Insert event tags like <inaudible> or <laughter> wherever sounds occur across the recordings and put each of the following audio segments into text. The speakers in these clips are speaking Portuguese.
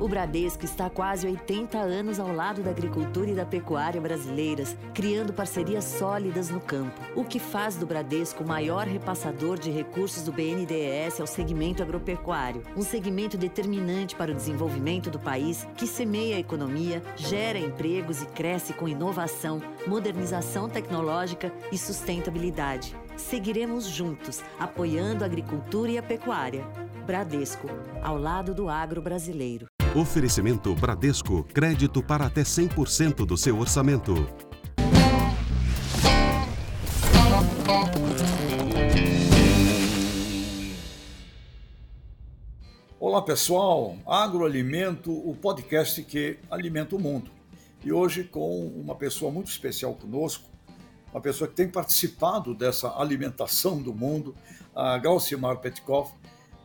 O Bradesco está há quase 80 anos ao lado da agricultura e da pecuária brasileiras, criando parcerias sólidas no campo. O que faz do Bradesco o maior repassador de recursos do BNDES ao segmento agropecuário. Um segmento determinante para o desenvolvimento do país que semeia a economia, gera empregos e cresce com inovação, modernização tecnológica e sustentabilidade. Seguiremos juntos, apoiando a agricultura e a pecuária. Bradesco, ao lado do agro brasileiro. Oferecimento Bradesco, crédito para até 100% do seu orçamento. Olá pessoal, Agroalimento, o podcast que alimenta o mundo. E hoje com uma pessoa muito especial conosco, uma pessoa que tem participado dessa alimentação do mundo, a Galcimar Petkoff.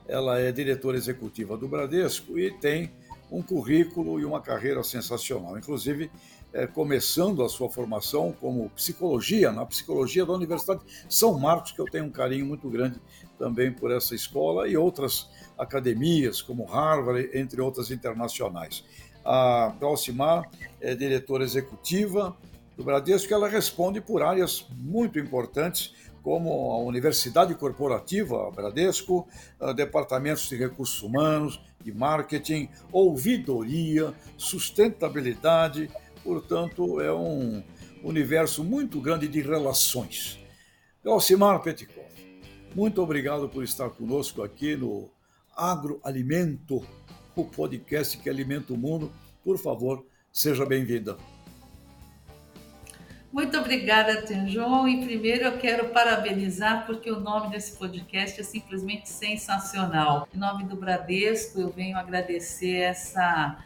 Ela é diretora executiva do Bradesco e tem um currículo e uma carreira sensacional. Inclusive, é, começando a sua formação como psicologia, na psicologia da Universidade São Marcos, que eu tenho um carinho muito grande também por essa escola e outras academias, como Harvard, entre outras internacionais. A Galcimar é diretora executiva do Bradesco, ela responde por áreas muito importantes, como a Universidade Corporativa Bradesco, departamentos de recursos humanos, marketing, ouvidoria, sustentabilidade. Portanto, é um universo muito grande de relações. Alcimar Petikov, muito obrigado por estar conosco aqui no Agroalimento, o podcast que alimenta o mundo. Por favor, seja bem-vinda. Muito obrigada, Tenjon. E primeiro eu quero parabenizar porque o nome desse podcast é simplesmente sensacional. Em nome do Bradesco, eu venho agradecer essa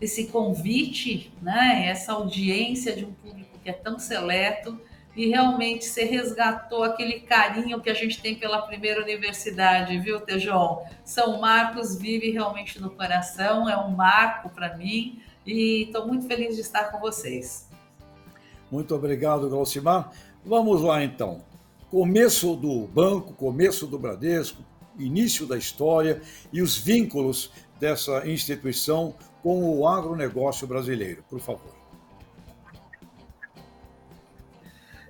esse convite, né? Essa audiência de um público que é tão seleto e realmente você resgatou aquele carinho que a gente tem pela primeira universidade, viu, Tejon? São Marcos vive realmente no coração, é um marco para mim e estou muito feliz de estar com vocês. Muito obrigado, Glaucimar. Vamos lá então. Começo do banco, começo do Bradesco, início da história e os vínculos dessa instituição com o agronegócio brasileiro, por favor.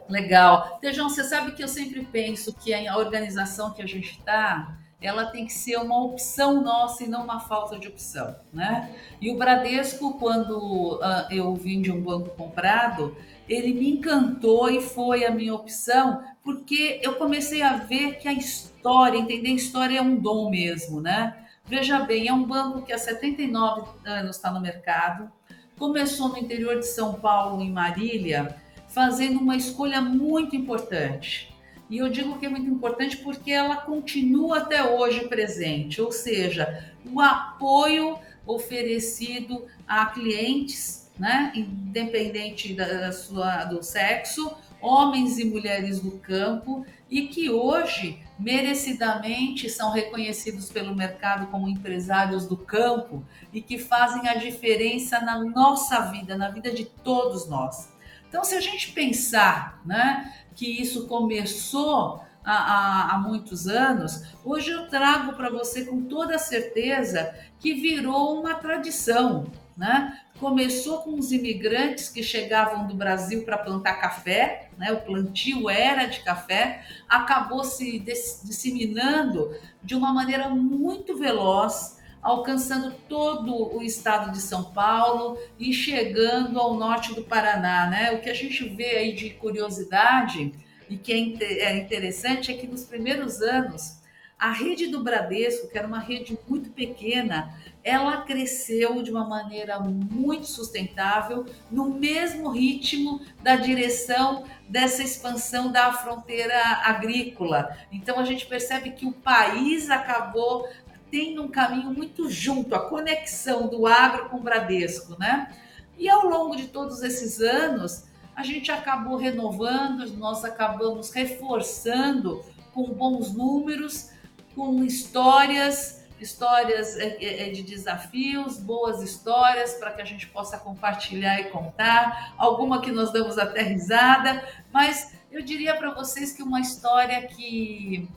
Legal. Tejão, você sabe que eu sempre penso que a organização que a gente está, ela tem que ser uma opção nossa e não uma falta de opção, né? E o Bradesco, quando uh, eu vim de um banco comprado, ele me encantou e foi a minha opção, porque eu comecei a ver que a história, entender a história é um dom mesmo, né? Veja bem, é um banco que há 79 anos está no mercado, começou no interior de São Paulo, em Marília, fazendo uma escolha muito importante. E eu digo que é muito importante porque ela continua até hoje presente, ou seja, o apoio oferecido a clientes né? independente da sua, do sexo, homens e mulheres do campo, e que hoje merecidamente são reconhecidos pelo mercado como empresários do campo e que fazem a diferença na nossa vida, na vida de todos nós. Então, se a gente pensar né, que isso começou há, há, há muitos anos, hoje eu trago para você com toda certeza que virou uma tradição. Né? Começou com os imigrantes que chegavam do Brasil para plantar café, né? o plantio era de café, acabou se disseminando de uma maneira muito veloz alcançando todo o estado de São Paulo e chegando ao norte do Paraná, né? O que a gente vê aí de curiosidade e que é, é interessante é que nos primeiros anos a rede do Bradesco, que era uma rede muito pequena, ela cresceu de uma maneira muito sustentável, no mesmo ritmo da direção dessa expansão da fronteira agrícola. Então a gente percebe que o país acabou tendo um caminho muito junto, a conexão do agro com o Bradesco, né? E ao longo de todos esses anos, a gente acabou renovando, nós acabamos reforçando com bons números com histórias, histórias é, é, é, de desafios, boas histórias para que a gente possa compartilhar e contar, alguma que nós damos até risada, mas eu diria para vocês que uma história que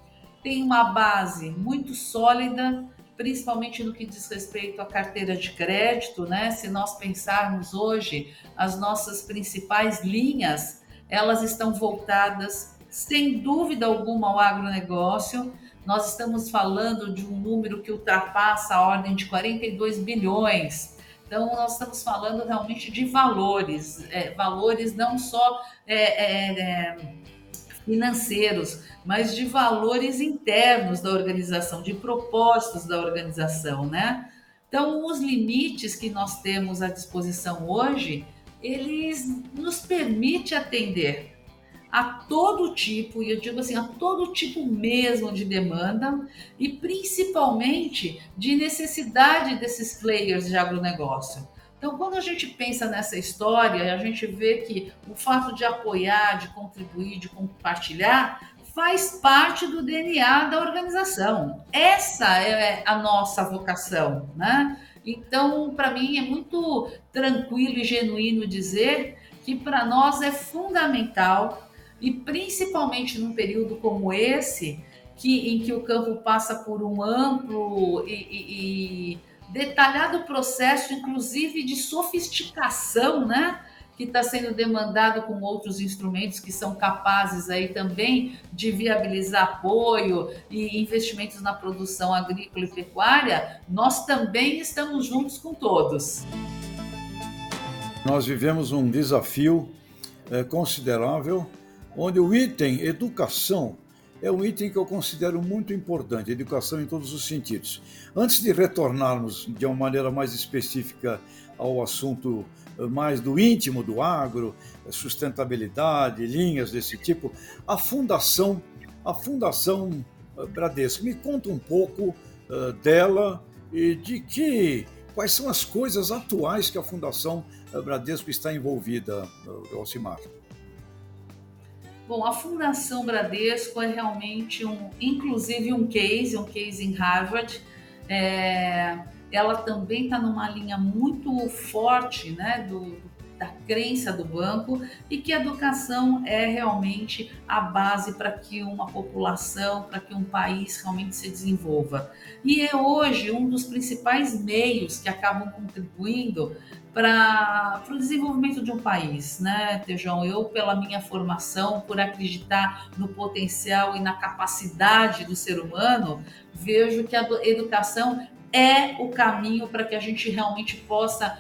tem uma base muito sólida, principalmente no que diz respeito à carteira de crédito, né? Se nós pensarmos hoje, as nossas principais linhas, elas estão voltadas sem dúvida alguma ao agronegócio, nós estamos falando de um número que ultrapassa a ordem de 42 bilhões. Então, nós estamos falando realmente de valores, é, valores não só é, é, é, financeiros, mas de valores internos da organização, de propósitos da organização, né? Então, os limites que nós temos à disposição hoje, eles nos permitem atender a todo tipo, e eu digo assim, a todo tipo mesmo de demanda e principalmente de necessidade desses players de agronegócio. Então, quando a gente pensa nessa história, a gente vê que o fato de apoiar, de contribuir, de compartilhar, faz parte do DNA da organização. Essa é a nossa vocação, né? Então, para mim é muito tranquilo e genuíno dizer que para nós é fundamental e principalmente num período como esse, que, em que o campo passa por um amplo e, e, e detalhado processo, inclusive de sofisticação, né? que está sendo demandado com outros instrumentos que são capazes aí também de viabilizar apoio e investimentos na produção agrícola e pecuária, nós também estamos juntos com todos. Nós vivemos um desafio é, considerável onde o item educação é um item que eu considero muito importante, educação em todos os sentidos. Antes de retornarmos de uma maneira mais específica ao assunto eh, mais do íntimo do agro, eh, sustentabilidade, linhas desse tipo, a fundação, a fundação eh, Bradesco, me conta um pouco uh, dela e de que quais são as coisas atuais que a fundação Bradesco está envolvida, Alcimar. Bom, a Fundação Bradesco é realmente um, inclusive um case, um case em Harvard. É, ela também está numa linha muito forte, né, do, da crença do banco e que a educação é realmente a base para que uma população, para que um país realmente se desenvolva. E é hoje um dos principais meios que acabam contribuindo para o desenvolvimento de um país, né, Tejão? Eu, pela minha formação, por acreditar no potencial e na capacidade do ser humano, vejo que a educação é o caminho para que a gente realmente possa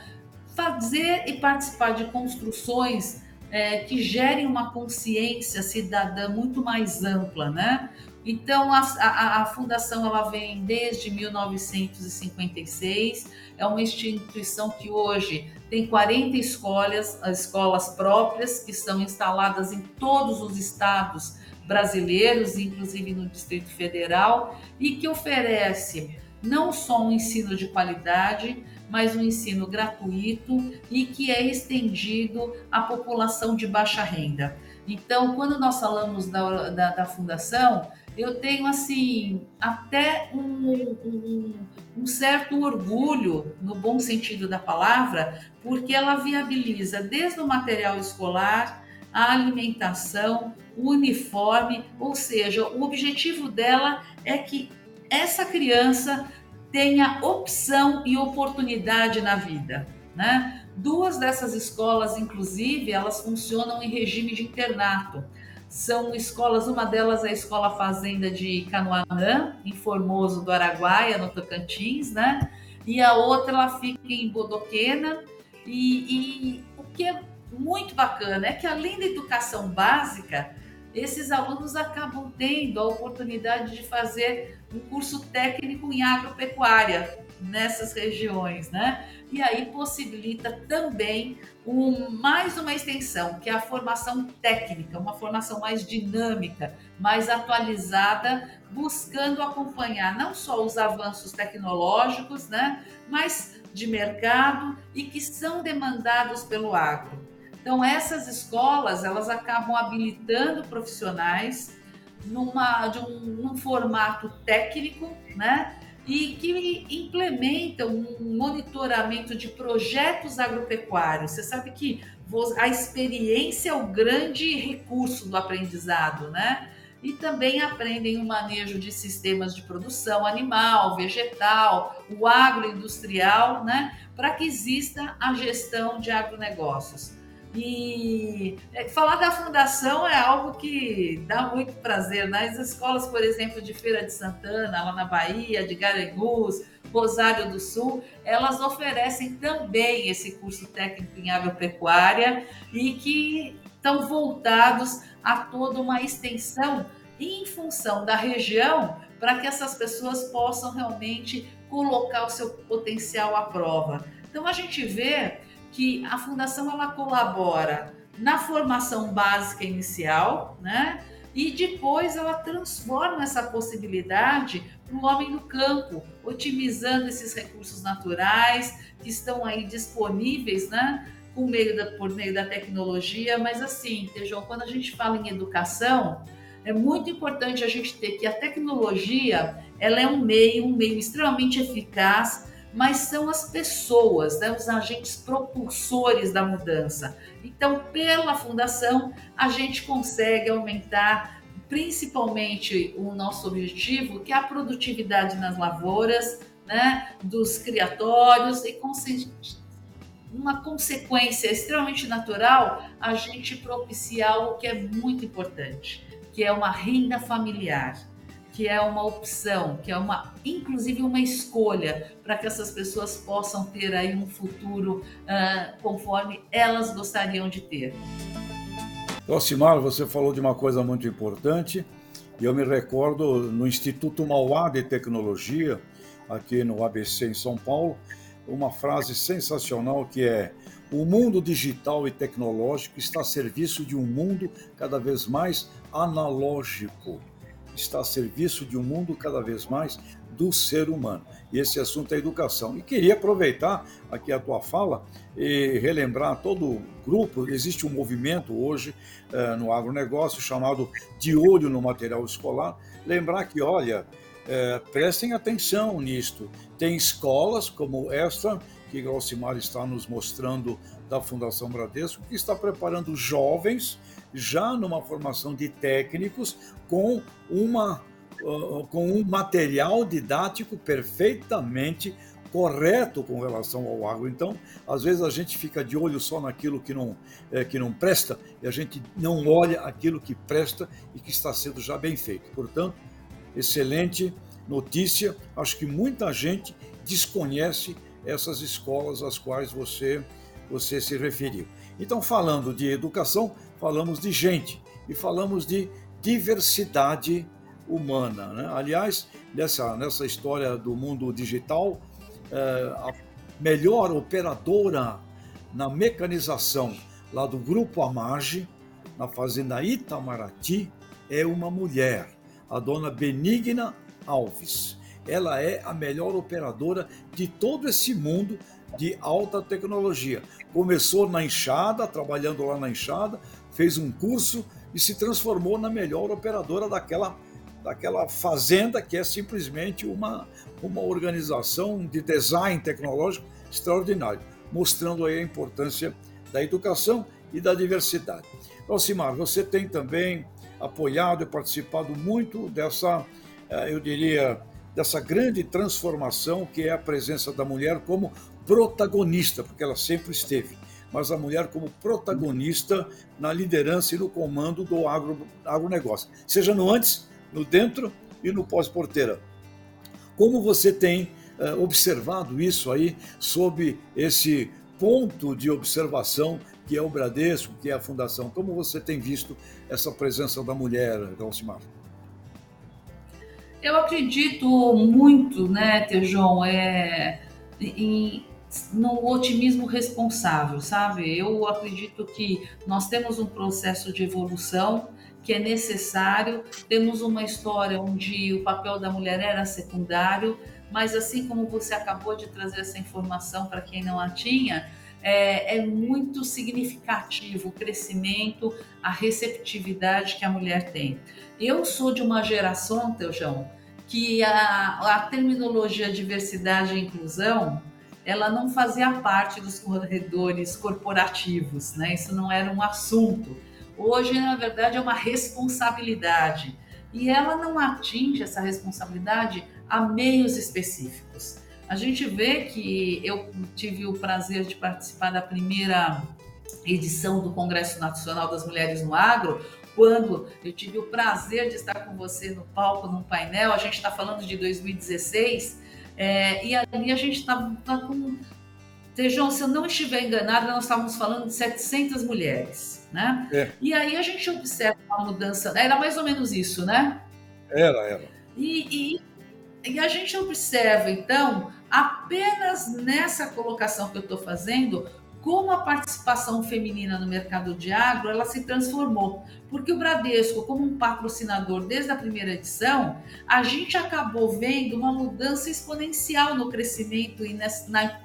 fazer e participar de construções é, que gerem uma consciência cidadã muito mais ampla, né? Então, a, a, a, fundação ela vem desde 1956, é uma instituição que hoje tem 40 escolas, escolas próprias que são instaladas em todos os estados brasileiros, inclusive no Distrito Federal, e que oferece não só um ensino de qualidade, mas um ensino gratuito e que é estendido à população de baixa renda. Então, quando nós falamos da, da, da fundação, eu tenho assim até um, um, um, certo orgulho, no bom sentido da palavra, porque ela viabiliza desde o material escolar, a alimentação, o uniforme, ou seja, o objetivo dela é que essa criança tenha opção e oportunidade na vida, né? Duas dessas escolas, inclusive, elas funcionam em regime de internato são escolas, uma delas é a Escola Fazenda de Canoanã, em Formoso do Araguaia, no Tocantins, né? E a outra ela fica em Bodoquena. E, e o que é muito bacana é que além da educação básica, esses alunos acabam tendo a oportunidade de fazer um curso técnico em agropecuária nessas regiões, né? E aí possibilita também um, mais uma extensão, que é a formação técnica, uma formação mais dinâmica, mais atualizada, buscando acompanhar não só os avanços tecnológicos, né? Mas de mercado e que são demandados pelo agro. Então essas escolas elas acabam habilitando profissionais numa de um, num formato técnico, né? E que implementam um monitoramento de projetos agropecuários. Você sabe que a experiência é o grande recurso do aprendizado, né? E também aprendem o manejo de sistemas de produção animal, vegetal, o agroindustrial, né? Para que exista a gestão de agronegócios. E é, falar da fundação é algo que dá muito prazer. Nas escolas, por exemplo, de Feira de Santana, lá na Bahia, de Garanhuns, Rosário do Sul, elas oferecem também esse curso técnico em agropecuária e que estão voltados a toda uma extensão em função da região para que essas pessoas possam realmente colocar o seu potencial à prova. Então a gente vê que a fundação ela colabora na formação básica inicial, né? E depois ela transforma essa possibilidade para o homem no campo, otimizando esses recursos naturais que estão aí disponíveis, né? Por meio da, por meio da tecnologia, mas assim, Tejão, quando a gente fala em educação, é muito importante a gente ter que a tecnologia ela é um meio, um meio extremamente eficaz mas são as pessoas, né, os agentes propulsores da mudança. Então, pela fundação, a gente consegue aumentar principalmente o nosso objetivo, que é a produtividade nas lavouras, né, dos criatórios e uma consequência extremamente natural, a gente propiciar algo que é muito importante, que é uma renda familiar que é uma opção, que é uma, inclusive uma escolha para que essas pessoas possam ter aí um futuro uh, conforme elas gostariam de ter. Alcimar, você falou de uma coisa muito importante e eu me recordo no Instituto Mauá de Tecnologia, aqui no ABC em São Paulo, uma frase sensacional que é: o mundo digital e tecnológico está a serviço de um mundo cada vez mais analógico está a serviço de um mundo cada vez mais do ser humano. E esse assunto é educação. E queria aproveitar aqui a tua fala e relembrar todo o grupo. Existe um movimento hoje eh, no agronegócio chamado De Olho no Material Escolar. Lembrar que, olha, eh, prestem atenção nisto. Tem escolas como esta que Grossimar está nos mostrando da Fundação Bradesco, que está preparando jovens já numa formação de técnicos com uma uh, com um material didático perfeitamente correto com relação ao agro. Então, às vezes a gente fica de olho só naquilo que não, é, que não presta e a gente não olha aquilo que presta e que está sendo já bem feito. Portanto, excelente notícia. Acho que muita gente desconhece essas escolas às quais você, você se referiu. Então, falando de educação, falamos de gente e falamos de diversidade humana. Né? Aliás, nessa, nessa história do mundo digital, é, a melhor operadora na mecanização lá do Grupo Amage, na fazenda Itamaraty, é uma mulher, a dona Benigna Alves. Ela é a melhor operadora de todo esse mundo de alta tecnologia. Começou na enxada, trabalhando lá na enxada, fez um curso e se transformou na melhor operadora daquela, daquela fazenda que é simplesmente uma, uma organização de design tecnológico extraordinário, mostrando aí a importância da educação e da diversidade. Alcimar, você tem também apoiado e participado muito dessa, eh, eu diria, dessa grande transformação que é a presença da mulher como protagonista, porque ela sempre esteve mas a mulher como protagonista na liderança e no comando do agro, agronegócio, seja no antes, no dentro e no pós-porteira. Como você tem uh, observado isso aí sob esse ponto de observação que é o Bradesco, que é a Fundação? Como você tem visto essa presença da mulher, Dalcimar? Eu acredito muito, né, Tejon, é, em, no otimismo responsável, sabe? Eu acredito que nós temos um processo de evolução que é necessário, temos uma história onde o papel da mulher era secundário, mas assim como você acabou de trazer essa informação para quem não a tinha, é, é, muito significativo o crescimento, a receptividade que a mulher tem. Eu sou de uma geração, Teujão, que a, a terminologia diversidade e inclusão ela não fazia parte dos corredores corporativos, né? Isso não era um assunto. Hoje, na verdade, é uma responsabilidade. E ela não atinge essa responsabilidade a meios específicos. A gente vê que eu tive o prazer de participar da primeira edição do Congresso Nacional das Mulheres no Agro, quando eu tive o prazer de estar com você no palco, num painel, a gente está falando de 2016, é, e ali a gente está tá com. Tejão, se eu não estiver enganada, nós estávamos falando de 700 mulheres, né? É. E aí a gente observa uma mudança, era mais ou menos isso, né? Era, era. E, e, e a gente observa, então, apenas nessa colocação que eu estou fazendo, como a participação feminina no mercado de agro ela se transformou. Porque o Bradesco, como um patrocinador desde a primeira edição, a gente acabou vendo uma mudança exponencial no crescimento e na,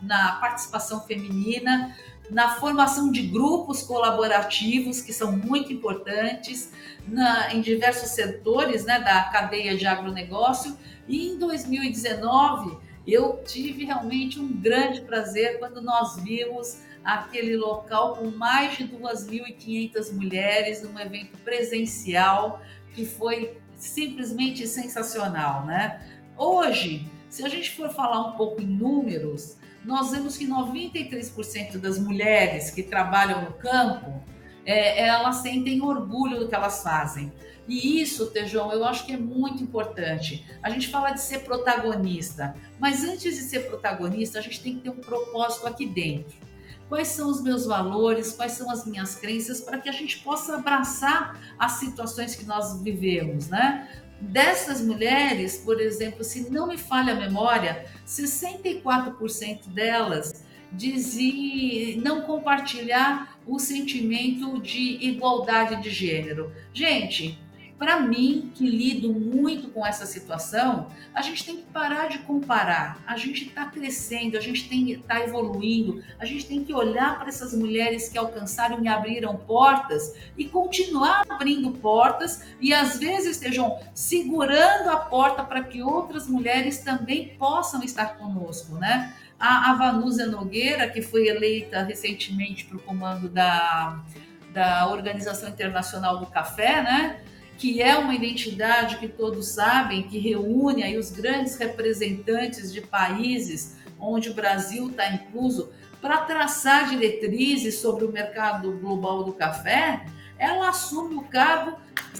na participação feminina, na formação de grupos colaborativos, que são muito importantes, na, em diversos setores né, da cadeia de agronegócio. E em 2019, eu tive realmente um grande prazer quando nós vimos aquele local com mais de 2.500 mulheres num evento presencial que foi simplesmente sensacional, né? Hoje, se a gente for falar um pouco em números, nós vemos que 93% das mulheres que trabalham no campo, é, elas sentem orgulho do que elas fazem. E isso, Tejão, eu acho que é muito importante. A gente fala de ser protagonista, mas antes de ser protagonista, a gente tem que ter um propósito aqui dentro quais são os meus valores, quais são as minhas crenças, para que a gente possa abraçar as situações que nós vivemos, né? Dessas mulheres, por exemplo, se não me falha a memória, 64% delas dizem não compartilhar o sentimento de igualdade de gênero. Gente, para mim, que lido muito com essa situação, a gente tem que parar de comparar. A gente está crescendo, a gente está evoluindo, a gente tem que olhar para essas mulheres que alcançaram e abriram portas e continuar abrindo portas e às vezes estejam segurando a porta para que outras mulheres também possam estar conosco, né? A, a Vanusa Nogueira, que foi eleita recentemente para o comando da, da Organização Internacional do Café, né? Que é uma identidade que todos sabem, que reúne aí os grandes representantes de países onde o Brasil está incluso, para traçar diretrizes sobre o mercado global do café, ela assume o cargo,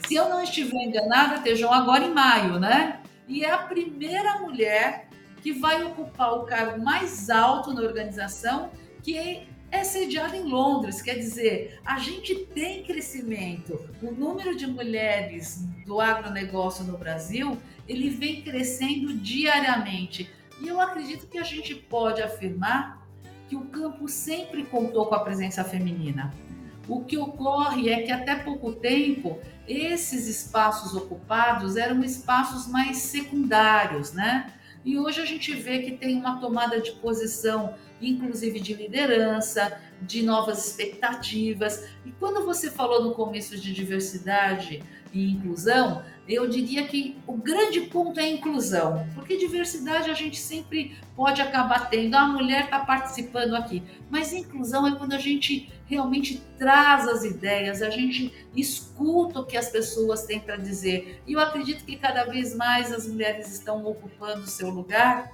se eu não estiver enganada, estejam agora em maio, né? E é a primeira mulher que vai ocupar o cargo mais alto na organização, que é sediada em Londres, quer dizer, a gente tem crescimento. O número de mulheres do agronegócio no Brasil, ele vem crescendo diariamente. E eu acredito que a gente pode afirmar que o campo sempre contou com a presença feminina. O que ocorre é que até pouco tempo esses espaços ocupados eram espaços mais secundários, né? E hoje a gente vê que tem uma tomada de posição inclusive de liderança, de novas expectativas. E quando você falou no começo de diversidade e inclusão, eu diria que o grande ponto é a inclusão, porque diversidade a gente sempre pode acabar tendo. Ah, a mulher está participando aqui, mas inclusão é quando a gente realmente traz as ideias, a gente escuta o que as pessoas têm para dizer. E eu acredito que cada vez mais as mulheres estão ocupando o seu lugar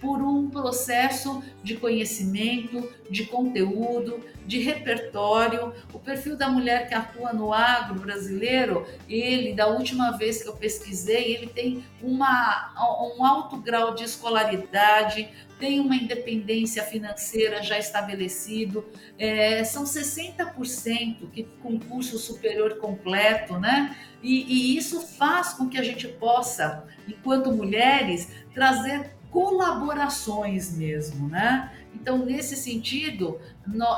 por um processo de conhecimento, de conteúdo, de repertório. O perfil da mulher que atua no agro brasileiro, ele, da última vez que eu pesquisei, ele tem uma, um alto grau de escolaridade, tem uma independência financeira já estabelecido, é, são 60% que com curso superior completo, né? E, e isso faz com que a gente possa, enquanto mulheres, trazer colaborações mesmo, né? Então, nesse sentido,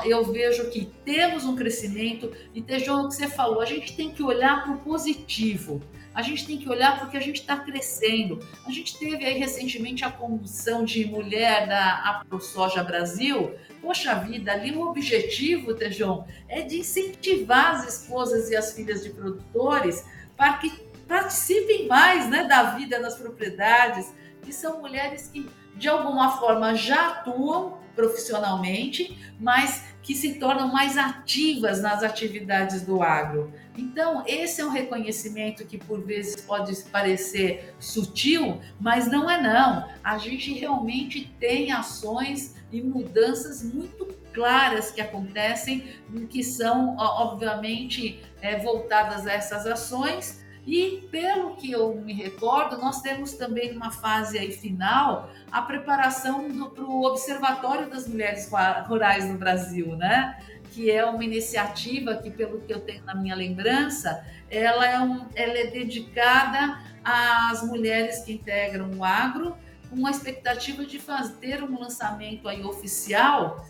eu vejo que temos um crescimento e, Tejão, o que você falou, a gente tem que olhar para o positivo, a gente tem que olhar porque a gente está crescendo. A gente teve aí recentemente a condução de mulher da AproSoja Brasil. Poxa vida, ali o objetivo, Tejão, é de incentivar as esposas e as filhas de produtores para que participem mais né, da vida nas propriedades, que são mulheres que, de alguma forma, já atuam profissionalmente, mas que se tornam mais ativas nas atividades do agro. Então, esse é um reconhecimento que por vezes pode parecer sutil, mas não é não. A gente realmente tem ações e mudanças muito claras que acontecem, que são, obviamente, é, voltadas a essas ações e pelo que eu me recordo, nós temos também uma fase aí final a preparação para o Observatório das Mulheres Rurais no Brasil, né? Que é uma iniciativa que, pelo que eu tenho na minha lembrança, ela é, um, ela é dedicada às mulheres que integram o agro, com a expectativa de fazer um lançamento aí oficial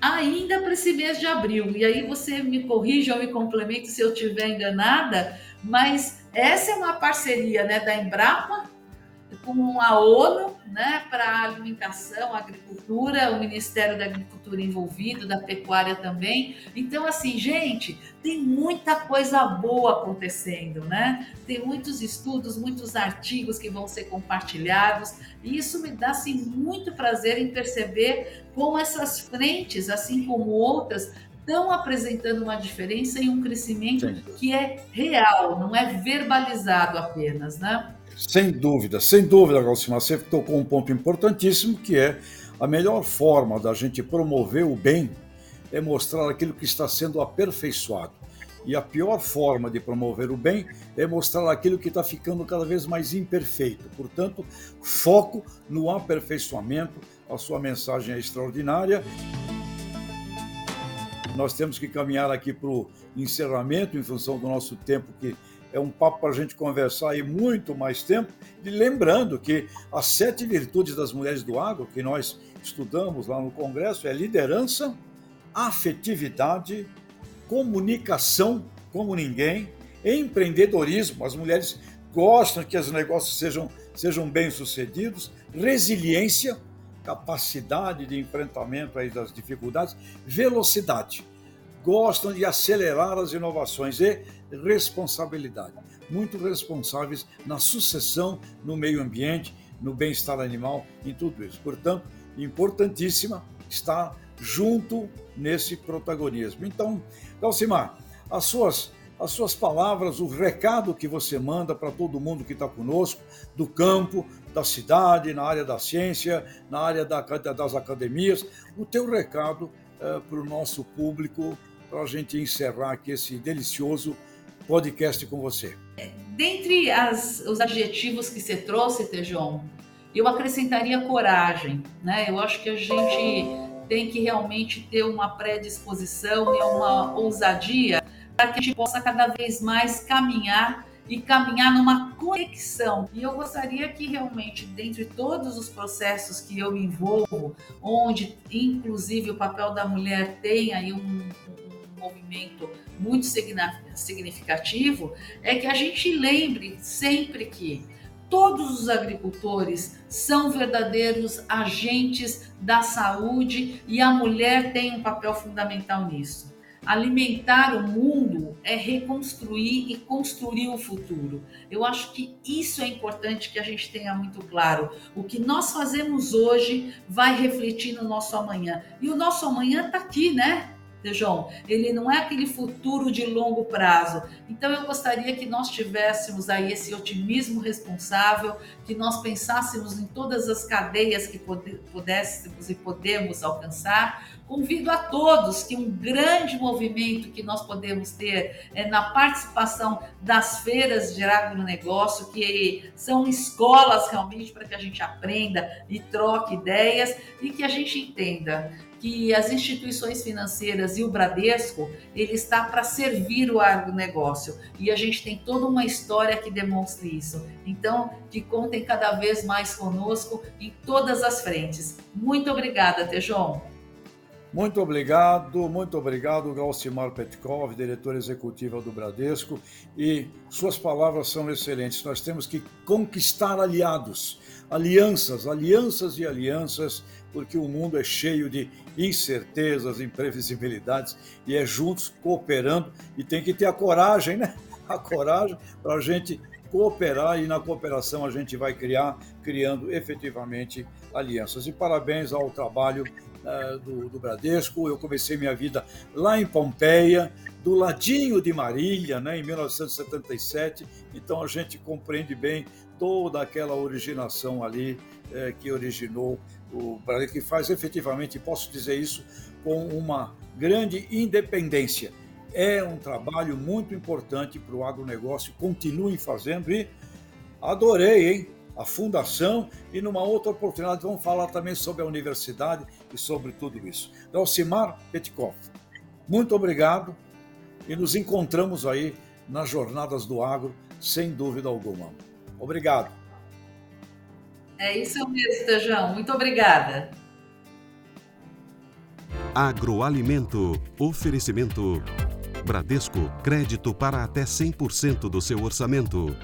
ainda para esse mês de abril. E aí você me corrija ou me complemente se eu estiver enganada, mas essa é uma parceria né, da Embrapa com a ONU né, para alimentação, agricultura, o Ministério da Agricultura envolvido, da pecuária também. Então, assim, gente, tem muita coisa boa acontecendo, né? Tem muitos estudos, muitos artigos que vão ser compartilhados, e isso me dá assim, muito prazer em perceber como essas frentes, assim como outras, estão apresentando uma diferença e um crescimento Sim. que é real, não é verbalizado apenas, né? Sem dúvida, sem dúvida, Galcimar, você tocou um ponto importantíssimo que é a melhor forma da gente promover o bem é mostrar aquilo que está sendo aperfeiçoado. E a pior forma de promover o bem é mostrar aquilo que está ficando cada vez mais imperfeito. Portanto, foco no aperfeiçoamento. A sua mensagem é extraordinária nós temos que caminhar aqui para o encerramento, em função do nosso tempo, que é um papo para a gente conversar aí muito mais tempo. E lembrando que as sete virtudes das mulheres do agro, que nós estudamos lá no Congresso, é liderança, afetividade, comunicação como ninguém, empreendedorismo. As mulheres gostam que os negócios sejam, sejam bem-sucedidos, resiliência, capacidade de enfrentamento aí das dificuldades, velocidade. Gostam de acelerar as inovações e responsabilidade. Muito responsáveis na sucessão no meio ambiente, no bem-estar animal, em tudo isso. Portanto, importantíssima estar junto nesse protagonismo. Então, Dalcimar, as suas as suas palavras, o recado que você manda para todo mundo que está conosco, do campo, da cidade, na área da ciência, na área da, das academias, o teu recado é, para o nosso público, para a gente encerrar aqui esse delicioso podcast com você. Dentre as, os adjetivos que você trouxe, Tejon, eu acrescentaria coragem. Né? Eu acho que a gente tem que realmente ter uma predisposição e uma ousadia para que a gente possa cada vez mais caminhar e caminhar numa conexão. E eu gostaria que realmente, dentre todos os processos que eu me envolvo, onde inclusive o papel da mulher tem aí um, movimento muito significativo, é que a gente lembre sempre que todos os agricultores são verdadeiros agentes da saúde e a mulher tem um papel fundamental nisso. Alimentar o mundo é reconstruir e construir o futuro. Eu acho que isso é importante que a gente tenha muito claro. O que nós fazemos hoje vai refletir no nosso amanhã. E o nosso amanhã está aqui, né? Tejão, ele não é aquele futuro de longo prazo. Então eu gostaria que nós tivéssemos aí esse otimismo responsável, que nós pensássemos em todas as cadeias que pudéssemos e podemos alcançar. Convido a todos que um grande movimento que nós podemos ter é na participação das feiras de agronegócio, que são escolas realmente para que a gente aprenda e troque ideias e que a gente entenda que as instituições financeiras e o Bradesco, ele está para servir o agronegócio. E a gente tem toda uma história que demonstra isso. Então, que contem cada vez mais conosco em todas as frentes. Muito obrigada, Tejon. Muito obrigado, muito obrigado, Galcimar Petkov, diretor executiva do Bradesco, e suas palavras são excelentes. Nós temos que conquistar aliados, alianças, alianças e alianças, porque o mundo é cheio de incertezas, imprevisibilidades, e é juntos cooperando, e tem que ter a coragem, né? <laughs> A coragem para a gente cooperar, e na cooperação a gente vai criar, criando efetivamente alianças. E parabéns ao trabalho uh, do, do, Bradesco. Eu comecei minha vida lá em Pompeia, do ladinho de Marília, né, em 1977. Então a gente compreende bem toda aquela originação ali uh, que originou o Brasil, que faz efetivamente, posso dizer isso, com uma grande independência. É um trabalho muito importante para o agronegócio, continuem fazendo e adorei, hein? A fundação e numa outra oportunidade vamos falar também sobre a universidade e sobre tudo isso. Dalcimar Petkov, muito obrigado e nos encontramos aí nas jornadas do agro, sem dúvida alguma. Obrigado. É isso mesmo, Tejão. Muito obrigada. Agroalimento. Oferecimento. Bradesco. Crédito para até 100% do seu orçamento.